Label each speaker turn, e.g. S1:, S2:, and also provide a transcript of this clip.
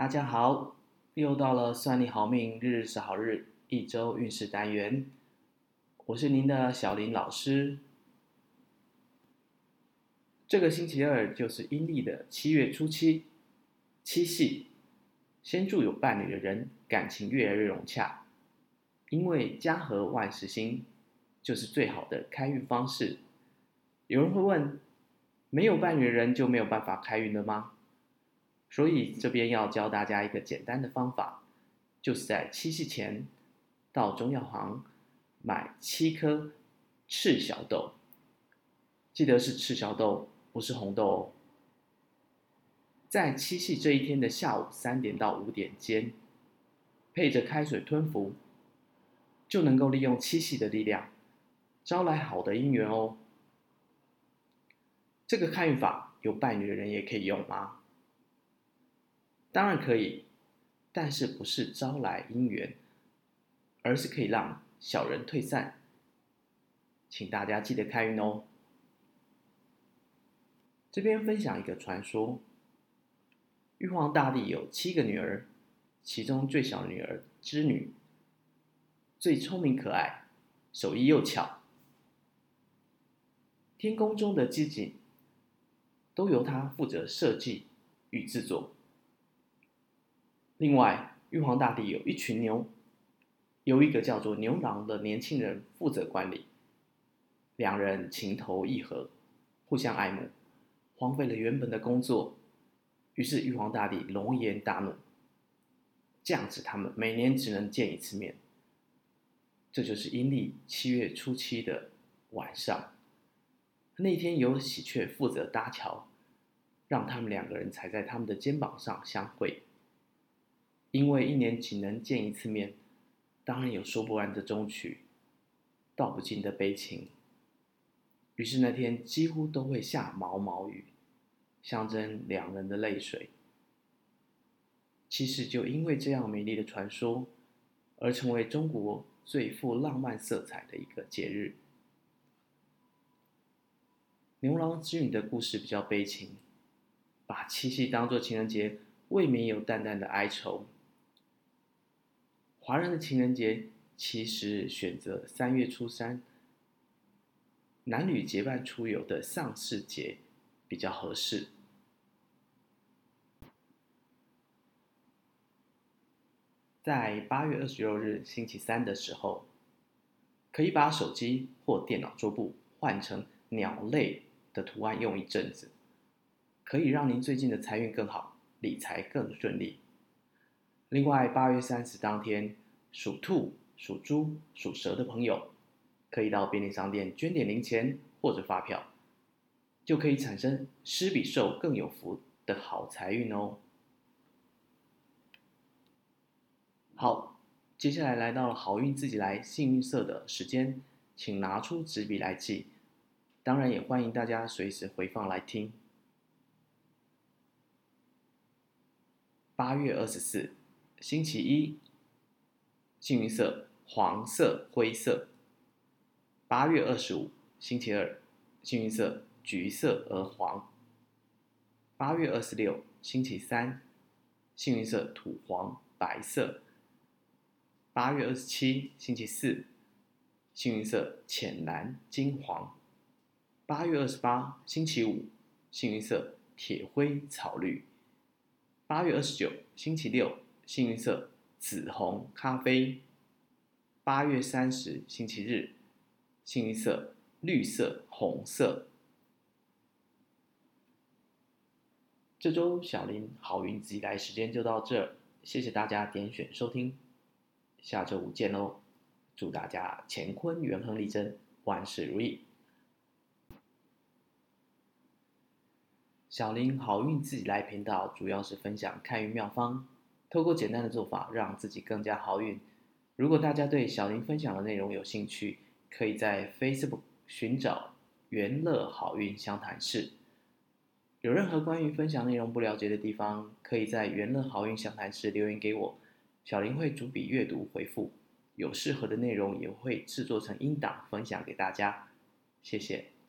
S1: 大家好，又到了算你好命，日日是好日，一周运势单元。我是您的小林老师。这个星期二就是阴历的七月初七，七夕。先祝有伴侣的人感情越来越融洽，因为家和万事兴，就是最好的开运方式。有人会问，没有伴侣的人就没有办法开运了吗？所以这边要教大家一个简单的方法，就是在七夕前到中药行买七颗赤小豆，记得是赤小豆，不是红豆哦。在七夕这一天的下午三点到五点间，配着开水吞服，就能够利用七夕的力量，招来好的姻缘哦。这个开运法有伴侣的人也可以用吗？当然可以，但是不是招来姻缘，而是可以让小人退散。请大家记得开运哦。这边分享一个传说：玉皇大帝有七个女儿，其中最小女儿织女最聪明可爱，手艺又巧，天宫中的机景都由她负责设计与制作。另外，玉皇大帝有一群牛，由一个叫做牛郎的年轻人负责管理。两人情投意合，互相爱慕，荒废了原本的工作。于是玉皇大帝龙颜大怒，降旨他们每年只能见一次面。这就是阴历七月初七的晚上，那天由喜鹊负责搭桥，让他们两个人踩在他们的肩膀上相会。因为一年只能见一次面，当然有说不完的衷曲，道不尽的悲情。于是那天几乎都会下毛毛雨，象征两人的泪水。其实就因为这样美丽的传说，而成为中国最富浪漫色彩的一个节日。牛郎织女的故事比较悲情，把七夕当作情人节，未免有淡淡的哀愁。华人的情人节其实选择三月初三，男女结伴出游的丧事节比较合适。在八月二十六日星期三的时候，可以把手机或电脑桌布换成鸟类的图案用一阵子，可以让您最近的财运更好，理财更顺利。另外，八月三十当天，属兔、属猪、属蛇的朋友，可以到便利商店捐点零钱或者发票，就可以产生施比受更有福的好财运哦。好，接下来来到了好运自己来幸运色的时间，请拿出纸笔来记，当然也欢迎大家随时回放来听。八月二十四。星期一，幸运色黄色、灰色。八月二十五，星期二，幸运色橘色而黄。八月二十六，星期三，幸运色土黄、白色。八月二十七，星期四，幸运色浅蓝、金黄。八月二十八，星期五，幸运色铁灰、草绿。八月二十九，星期六。幸运色紫红咖啡。八月三十星期日，幸运色绿色红色。这周小林好运自己来时间就到这，谢谢大家点选收听，下周五见喽！祝大家乾坤元亨利贞，万事如意。小林好运自己来频道主要是分享开运妙方。透过简单的做法，让自己更加好运。如果大家对小林分享的内容有兴趣，可以在 Facebook 寻找“元乐好运相谈室”。有任何关于分享内容不了解的地方，可以在“元乐好运相谈室”留言给我，小林会逐笔阅读回复。有适合的内容，也会制作成音档分享给大家。谢谢。